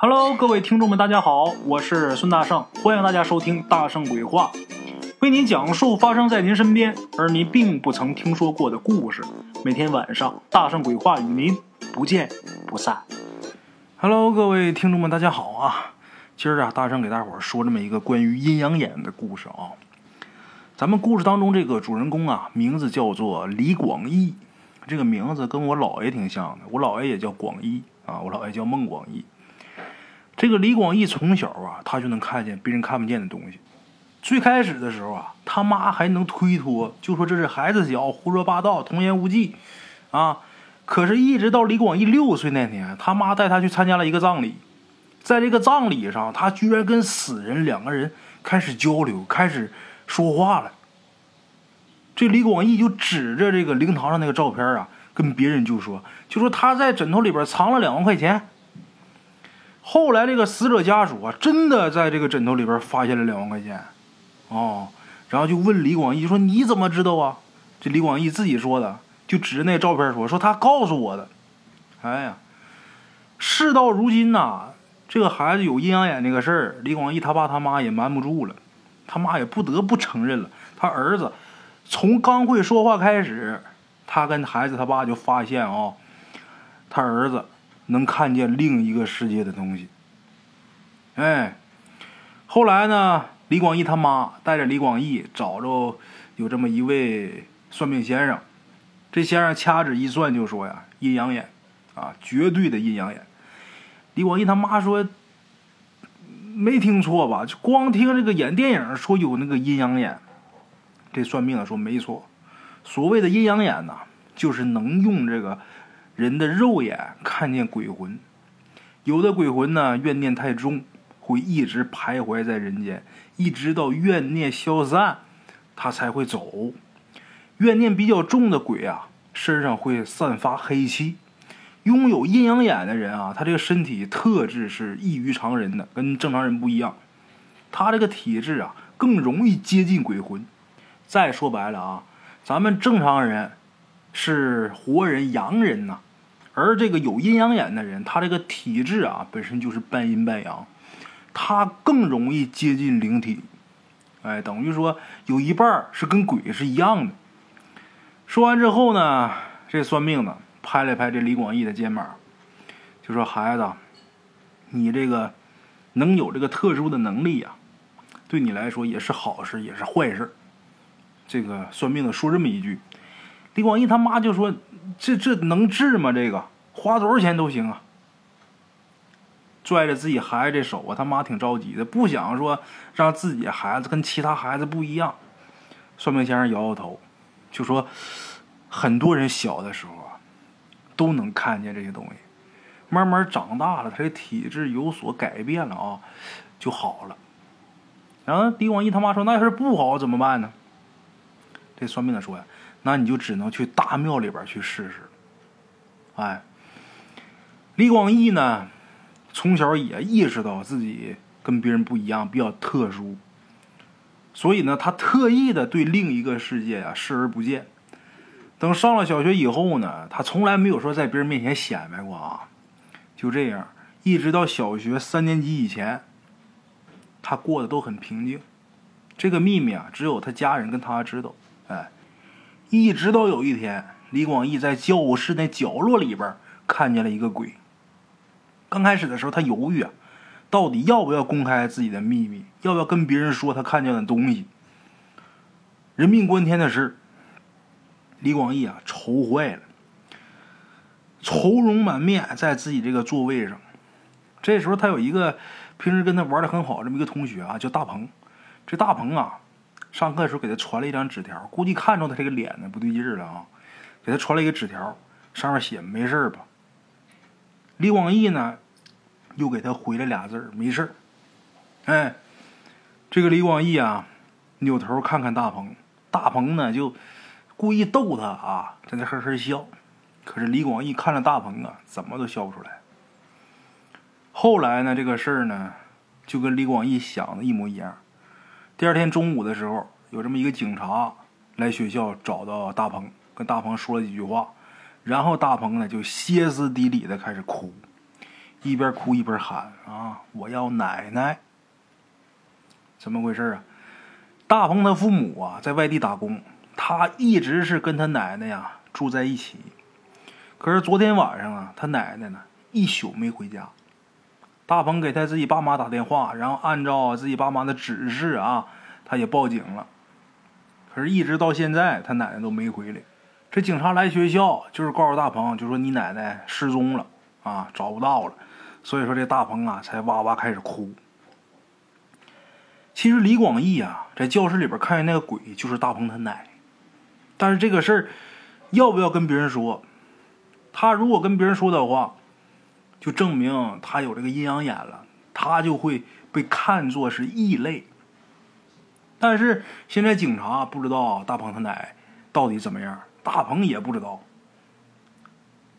Hello，各位听众们，大家好，我是孙大圣，欢迎大家收听《大圣鬼话》，为您讲述发生在您身边而您并不曾听说过的故事。每天晚上，《大圣鬼话》与您不见不散。Hello，各位听众们，大家好啊！今儿啊，大圣给大伙儿说这么一个关于阴阳眼的故事啊。咱们故事当中这个主人公啊，名字叫做李广义，这个名字跟我姥爷挺像的，我姥爷也叫广义啊，我姥爷叫孟广义。这个李广义从小啊，他就能看见别人看不见的东西。最开始的时候啊，他妈还能推脱，就说这是孩子小，胡说八道，童言无忌啊。可是，一直到李广义六岁那年，他妈带他去参加了一个葬礼，在这个葬礼上，他居然跟死人两个人开始交流，开始说话了。这李广义就指着这个灵堂上那个照片啊，跟别人就说，就说他在枕头里边藏了两万块钱。后来，这个死者家属啊，真的在这个枕头里边发现了两万块钱，哦，然后就问李广义说：“你怎么知道啊？”这李广义自己说的，就指着那照片说：“说他告诉我的。”哎呀，事到如今呐，这个孩子有阴阳眼这个事儿，李广义他爸他妈也瞒不住了，他妈也不得不承认了。他儿子从刚会说话开始，他跟孩子他爸就发现啊，他儿子。能看见另一个世界的东西，哎，后来呢？李广义他妈带着李广义找着有这么一位算命先生，这先生掐指一算就说呀：“阴阳眼，啊，绝对的阴阳眼。”李广义他妈说：“没听错吧？就光听这个演电影说有那个阴阳眼。”这算命的说：“没错，所谓的阴阳眼呐，就是能用这个。”人的肉眼看见鬼魂，有的鬼魂呢怨念太重，会一直徘徊在人间，一直到怨念消散，他才会走。怨念比较重的鬼啊，身上会散发黑气。拥有阴阳眼的人啊，他这个身体特质是异于常人的，跟正常人不一样。他这个体质啊，更容易接近鬼魂。再说白了啊，咱们正常人是活人、阳人呐。而这个有阴阳眼的人，他这个体质啊，本身就是半阴半阳，他更容易接近灵体，哎，等于说有一半是跟鬼是一样的。说完之后呢，这算命的拍了拍这李广义的肩膀，就说：“孩子，你这个能有这个特殊的能力呀，对你来说也是好事，也是坏事。”这个算命的说这么一句，李广义他妈就说。这这能治吗？这个花多少钱都行啊！拽着自己孩子这手啊，他妈挺着急的，不想说让自己孩子跟其他孩子不一样。算命先生摇摇头，就说：很多人小的时候啊，都能看见这些东西，慢慢长大了，他的体质有所改变了啊，就好了。然后李广义他妈说：“那要是不好怎么办呢？”这算命的说呀。那你就只能去大庙里边去试试。哎，李广义呢，从小也意识到自己跟别人不一样，比较特殊，所以呢，他特意的对另一个世界啊视而不见。等上了小学以后呢，他从来没有说在别人面前显摆过啊。就这样，一直到小学三年级以前，他过得都很平静。这个秘密啊，只有他家人跟他知道。哎。一直到有一天，李广义在教室那角落里边看见了一个鬼。刚开始的时候，他犹豫啊，到底要不要公开自己的秘密，要不要跟别人说他看见的东西。人命关天的事，李广义啊愁坏了，愁容满面，在自己这个座位上。这时候，他有一个平时跟他玩的很好这么一个同学啊，叫大鹏。这大鹏啊。上课的时候给他传了一张纸条，估计看着他这个脸呢不对劲了啊，给他传了一个纸条，上面写没事吧。李广义呢又给他回了俩字没事哎，这个李广义啊扭头看看大鹏，大鹏呢就故意逗他啊，在那呵呵笑。可是李广义看着大鹏啊，怎么都笑不出来。后来呢，这个事儿呢就跟李广义想的一模一样。第二天中午的时候，有这么一个警察来学校找到大鹏，跟大鹏说了几句话，然后大鹏呢就歇斯底里的开始哭，一边哭一边喊啊：“我要奶奶！”怎么回事啊？大鹏他父母啊在外地打工，他一直是跟他奶奶呀住在一起。可是昨天晚上啊，他奶奶呢一宿没回家。大鹏给他自己爸妈打电话，然后按照自己爸妈的指示啊，他也报警了。可是，一直到现在，他奶奶都没回来。这警察来学校，就是告诉大鹏，就说你奶奶失踪了啊，找不到了。所以说，这大鹏啊，才哇哇开始哭。其实，李广义啊，在教室里边看见那个鬼，就是大鹏他奶。但是这个事儿，要不要跟别人说？他如果跟别人说的话，就证明他有这个阴阳眼了，他就会被看作是异类。但是现在警察不知道大鹏他奶到底怎么样，大鹏也不知道。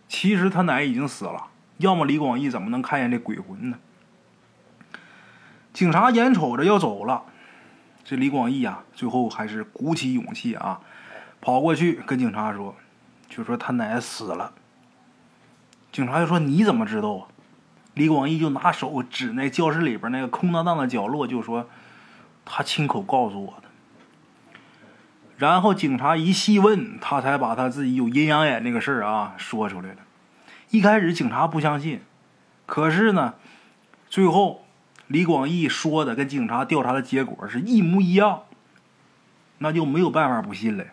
其实他奶已经死了，要么李广义怎么能看见这鬼魂呢？警察眼瞅着要走了，这李广义啊，最后还是鼓起勇气啊，跑过去跟警察说，就说他奶死了。警察就说：“你怎么知道啊？”李广义就拿手指那教室里边那个空荡荡的角落，就说。他亲口告诉我的，然后警察一细问，他才把他自己有阴阳眼这个事儿啊说出来了。一开始警察不相信，可是呢，最后李广义说的跟警察调查的结果是一模一样，那就没有办法不信了。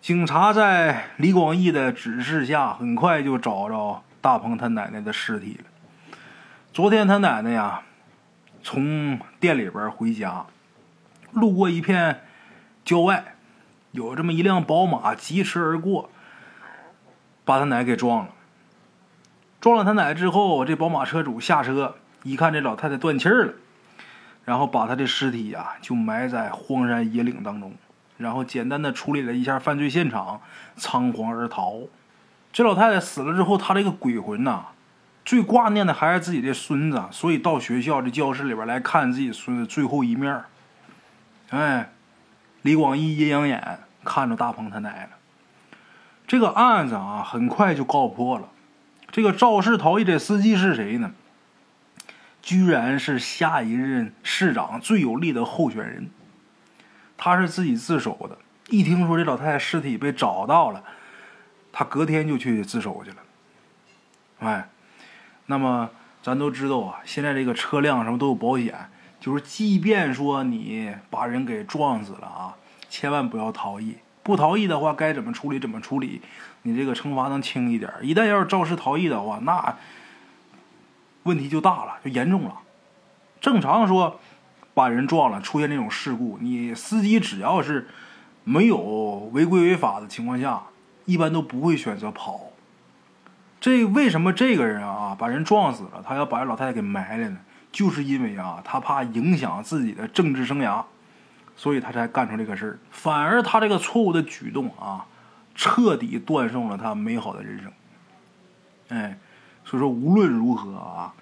警察在李广义的指示下，很快就找着大鹏他奶奶的尸体了。昨天他奶奶呀。从店里边回家，路过一片郊外，有这么一辆宝马疾驰而过，把他奶给撞了。撞了他奶之后，这宝马车主下车一看，这老太太断气了，然后把他的尸体呀就埋在荒山野岭当中，然后简单的处理了一下犯罪现场，仓皇而逃。这老太太死了之后，她这个鬼魂呐。最挂念的还是自己的孙子，所以到学校的教室里边来看自己孙子最后一面。哎，李广义阴阳眼看着大鹏他奶奶。这个案子啊，很快就告破了。这个肇事逃逸的司机是谁呢？居然是下一任市长最有力的候选人。他是自己自首的。一听说这老太太尸体被找到了，他隔天就去自首去了。哎。那么咱都知道啊，现在这个车辆什么都有保险，就是即便说你把人给撞死了啊，千万不要逃逸。不逃逸的话，该怎么处理怎么处理，你这个惩罚能轻一点。一旦要是肇事逃逸的话，那问题就大了，就严重了。正常说，把人撞了，出现这种事故，你司机只要是没有违规违法的情况下，一般都不会选择跑。这为什么这个人啊把人撞死了，他要把老太太给埋了呢？就是因为啊，他怕影响自己的政治生涯，所以他才干出这个事儿。反而他这个错误的举动啊，彻底断送了他美好的人生。哎，所以说无论如何啊，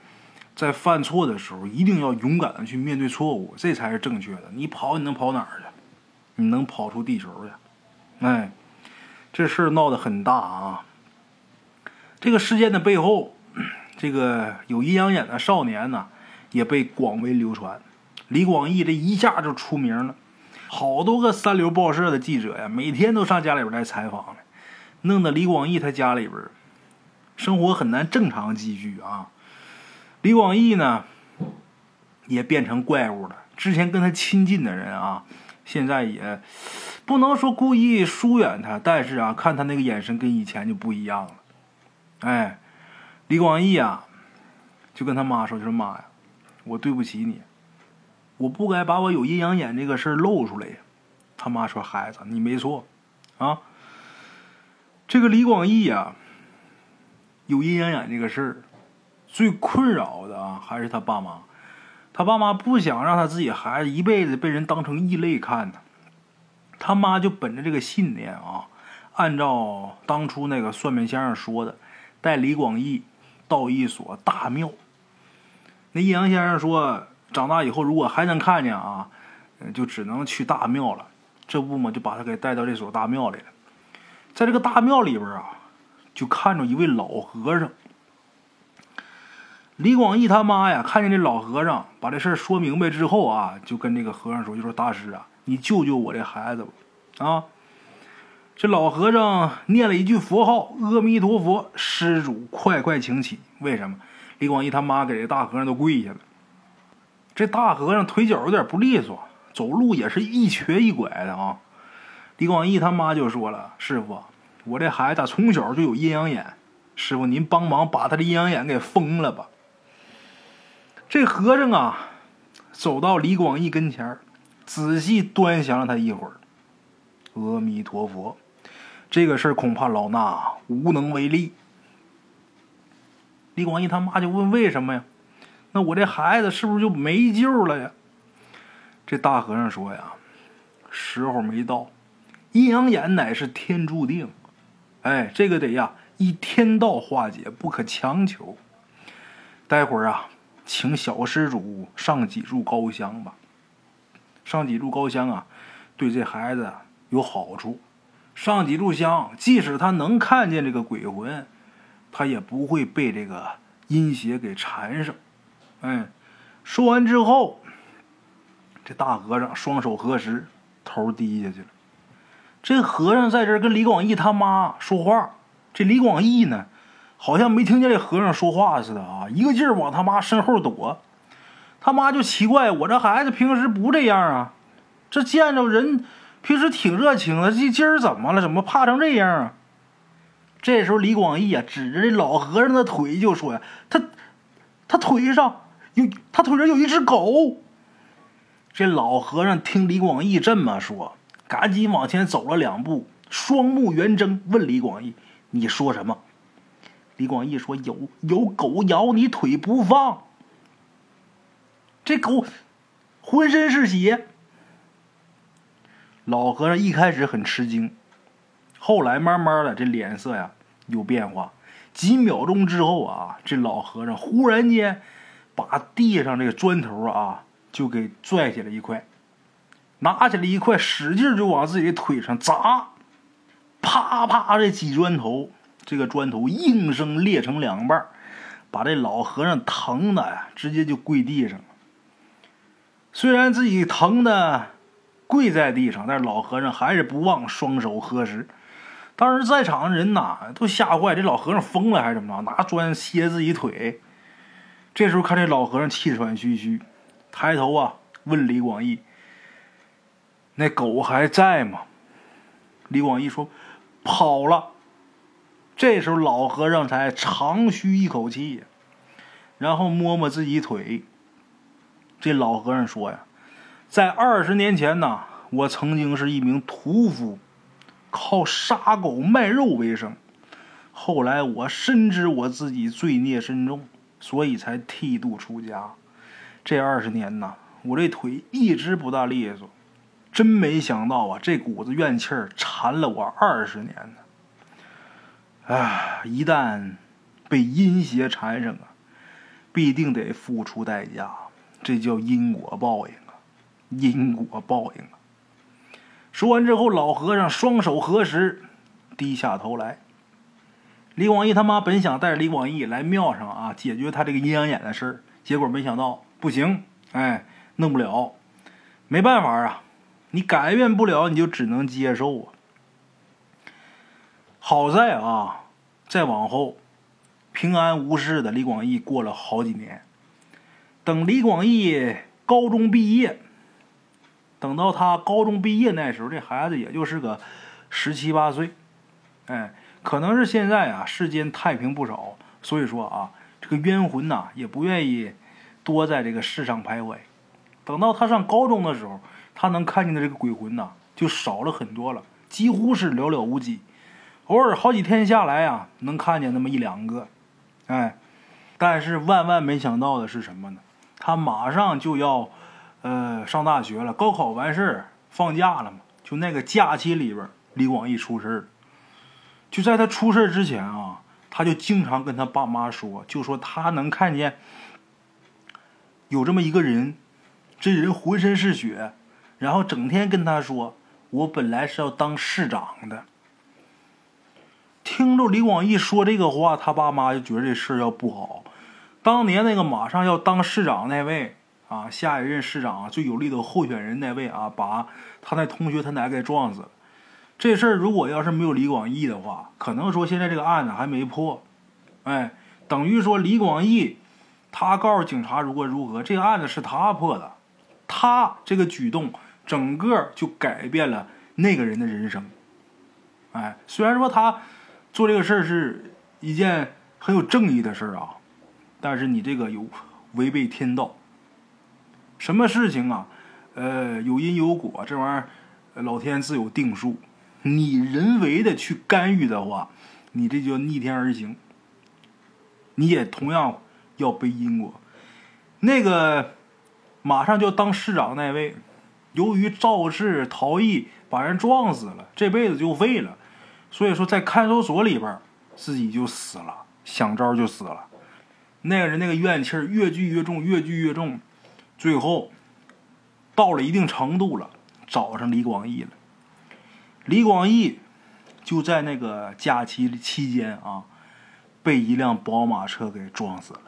在犯错的时候一定要勇敢的去面对错误，这才是正确的。你跑你能跑哪儿去？你能跑出地球去？哎，这事儿闹得很大啊。这个事件的背后，这个有阴阳眼的少年呢，也被广为流传。李广义这一下就出名了，好多个三流报社的记者呀，每天都上家里边来采访来，弄得李广义他家里边生活很难正常继续啊。李广义呢，也变成怪物了。之前跟他亲近的人啊，现在也不能说故意疏远他，但是啊，看他那个眼神跟以前就不一样了。哎，李广义啊，就跟他妈说：“就说妈呀，我对不起你，我不该把我有阴阳眼这个事儿露出来。”他妈说：“孩子，你没错，啊，这个李广义呀，有阴阳眼这个事儿，最困扰的啊，还是他爸妈。他爸妈不想让他自己孩子一辈子被人当成异类看呢。他妈就本着这个信念啊，按照当初那个算命先生说的。”带李广义到一所大庙。那阴阳先生说，长大以后如果还能看见啊，就只能去大庙了。这不嘛，就把他给带到这所大庙里了。在这个大庙里边啊，就看着一位老和尚。李广义他妈呀，看见这老和尚把这事儿说明白之后啊，就跟这个和尚说：“就说大师啊，你救救我这孩子吧！”啊，这老和尚念了一句佛号：“阿弥陀佛，施主快快请起。”为什么？李广义他妈给这大和尚都跪下了。这大和尚腿脚有点不利索，走路也是一瘸一拐的啊。李广义他妈就说了：“师傅，我这孩子从小就有阴阳眼，师傅您帮忙把他的阴阳眼给封了吧。”这和尚啊，走到李广义跟前仔细端详了他一会儿。阿弥陀佛，这个事儿恐怕老衲无能为力。李广义他妈就问：“为什么呀？那我这孩子是不是就没救了呀？”这大和尚说：“呀，时候没到，阴阳眼乃是天注定，哎，这个得呀依天道化解，不可强求。待会儿啊。”请小施主上几柱高香吧。上几柱高香啊，对这孩子有好处。上几炷香，即使他能看见这个鬼魂，他也不会被这个阴邪给缠上。哎，说完之后，这大和尚双手合十，头低下去了。这和尚在这跟李广义他妈说话。这李广义呢？好像没听见这和尚说话似的啊，一个劲儿往他妈身后躲。他妈就奇怪，我这孩子平时不这样啊，这见着人平时挺热情的，这今儿怎么了？怎么怕成这样啊？这时候李广义啊，指着这老和尚的腿就说呀：“他他腿上有他腿上有一只狗。”这老和尚听李广义这么说，赶紧往前走了两步，双目圆睁，问李广义：“你说什么？”李广义说：“有有狗咬你腿不放，这狗浑身是血。”老和尚一开始很吃惊，后来慢慢的这脸色呀有变化。几秒钟之后啊，这老和尚忽然间把地上这个砖头啊就给拽起来一块，拿起来一块使劲就往自己的腿上砸，啪啪这几砖头。这个砖头应声裂成两半，把这老和尚疼的呀，直接就跪地上了。虽然自己疼的跪在地上，但是老和尚还是不忘双手合十。当时在场的人呐都吓坏，这老和尚疯了还是怎么着？拿砖歇自己腿。这时候看这老和尚气喘吁吁，抬头啊问李广义：“那狗还在吗？”李广义说：“跑了。”这时候，老和尚才长吁一口气，然后摸摸自己腿。这老和尚说：“呀，在二十年前呢，我曾经是一名屠夫，靠杀狗卖肉为生。后来我深知我自己罪孽深重，所以才剃度出家。这二十年呢，我这腿一直不大利索，真没想到啊，这股子怨气儿缠了我二十年呢。”啊！一旦被阴邪缠上啊，必定得付出代价，这叫因果报应啊！因果报应啊！说完之后，老和尚双手合十，低下头来。李广义他妈本想带着李广义来庙上啊，解决他这个阴阳眼的事儿，结果没想到不行，哎，弄不了，没办法啊，你改变不了，你就只能接受啊。好在啊，再往后，平安无事的李广义过了好几年。等李广义高中毕业，等到他高中毕业那时候，这孩子也就是个十七八岁。哎，可能是现在啊，世间太平不少，所以说啊，这个冤魂呐也不愿意多在这个世上徘徊。等到他上高中的时候，他能看见的这个鬼魂呐就少了很多了，几乎是寥寥无几。偶尔好几天下来呀，能看见那么一两个，哎，但是万万没想到的是什么呢？他马上就要，呃，上大学了，高考完事儿放假了嘛，就那个假期里边，李广义出事儿。就在他出事之前啊，他就经常跟他爸妈说，就说他能看见有这么一个人，这人浑身是血，然后整天跟他说，我本来是要当市长的。听着李广义说这个话，他爸妈就觉得这事儿要不好。当年那个马上要当市长那位啊，下一任市长最有力的候选人那位啊，把他那同学他奶给撞死了。这事儿如果要是没有李广义的话，可能说现在这个案子还没破。哎，等于说李广义他告诉警察如果如何，这个案子是他破的，他这个举动整个就改变了那个人的人生。哎，虽然说他做这个事儿是一件很有正义的事儿啊。但是你这个有违背天道，什么事情啊？呃，有因有果，这玩意儿老天自有定数。你人为的去干预的话，你这叫逆天而行，你也同样要背因果。那个马上就要当市长那位，由于肇事逃逸把人撞死了，这辈子就废了。所以说，在看守所里边自己就死了，想招就死了。那个人那个怨气儿越聚越重，越聚越重，最后到了一定程度了，找上李广义了。李广义就在那个假期期间啊，被一辆宝马车给撞死了。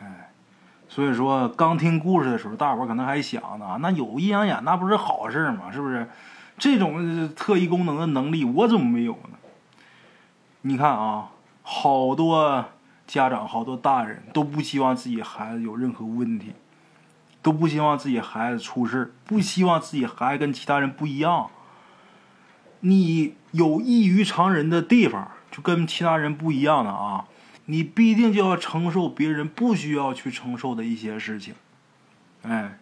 哎，所以说刚听故事的时候，大伙儿可能还想呢，那有阴阳眼那不是好事吗？是不是？这种特异功能的能力我怎么没有呢？你看啊。好多家长、好多大人都不希望自己孩子有任何问题，都不希望自己孩子出事不希望自己孩子跟其他人不一样。你有异于常人的地方，就跟其他人不一样的啊，你必定就要承受别人不需要去承受的一些事情。哎，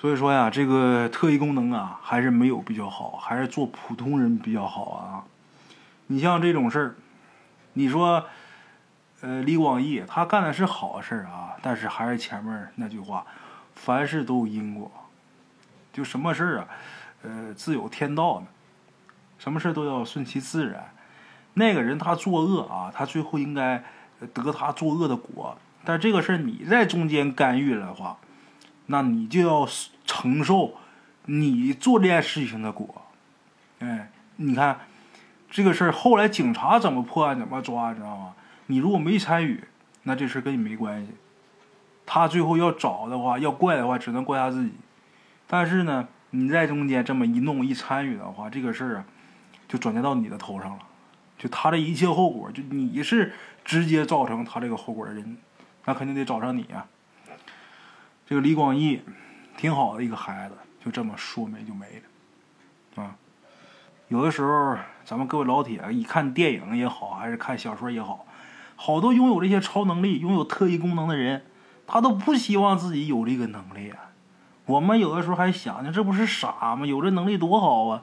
所以说呀，这个特异功能啊，还是没有比较好，还是做普通人比较好啊。你像这种事儿。你说，呃，李广义他干的是好事儿啊，但是还是前面那句话，凡事都有因果，就什么事儿啊，呃，自有天道呢，什么事都要顺其自然。那个人他作恶啊，他最后应该得他作恶的果，但这个事儿你在中间干预了的话，那你就要承受你做这件事情的果。哎，你看。这个事儿后来警察怎么破案、怎么抓，你知道吗？你如果没参与，那这事跟你没关系。他最后要找的话，要怪的话，只能怪他自己。但是呢，你在中间这么一弄、一参与的话，这个事儿啊，就转嫁到你的头上了。就他的一切后果，就你是直接造成他这个后果的人，那肯定得找上你啊。这个李广义，挺好的一个孩子，就这么说没就没了，啊。有的时候，咱们各位老铁一看电影也好，还是看小说也好，好多拥有这些超能力、拥有特异功能的人，他都不希望自己有这个能力啊。我们有的时候还想呢，这不是傻吗？有这能力多好啊！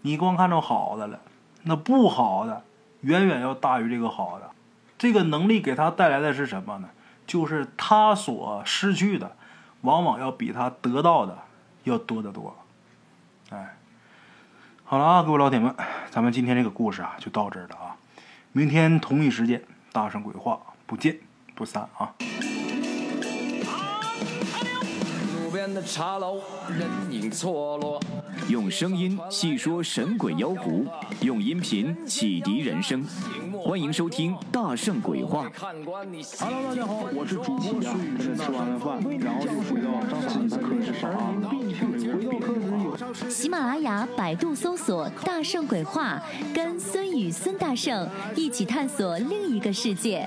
你光看着好的了，那不好的远远要大于这个好的。这个能力给他带来的是什么呢？就是他所失去的，往往要比他得到的要多得多。哎。好了啊，各位老铁们，咱们今天这个故事啊就到这儿了啊。明天同一时间，大圣鬼话不见不散啊。边的茶楼，人影错落。用声音细说神鬼妖狐，用音频启迪人生。欢迎收听《大圣鬼话》。Hello，大家好，我是主播孙宇。吃完了饭，然后就回到自己的课室上啊。喜马拉雅、百度搜索“大圣鬼话”，跟孙宇、孙大圣一起探索另一个世界。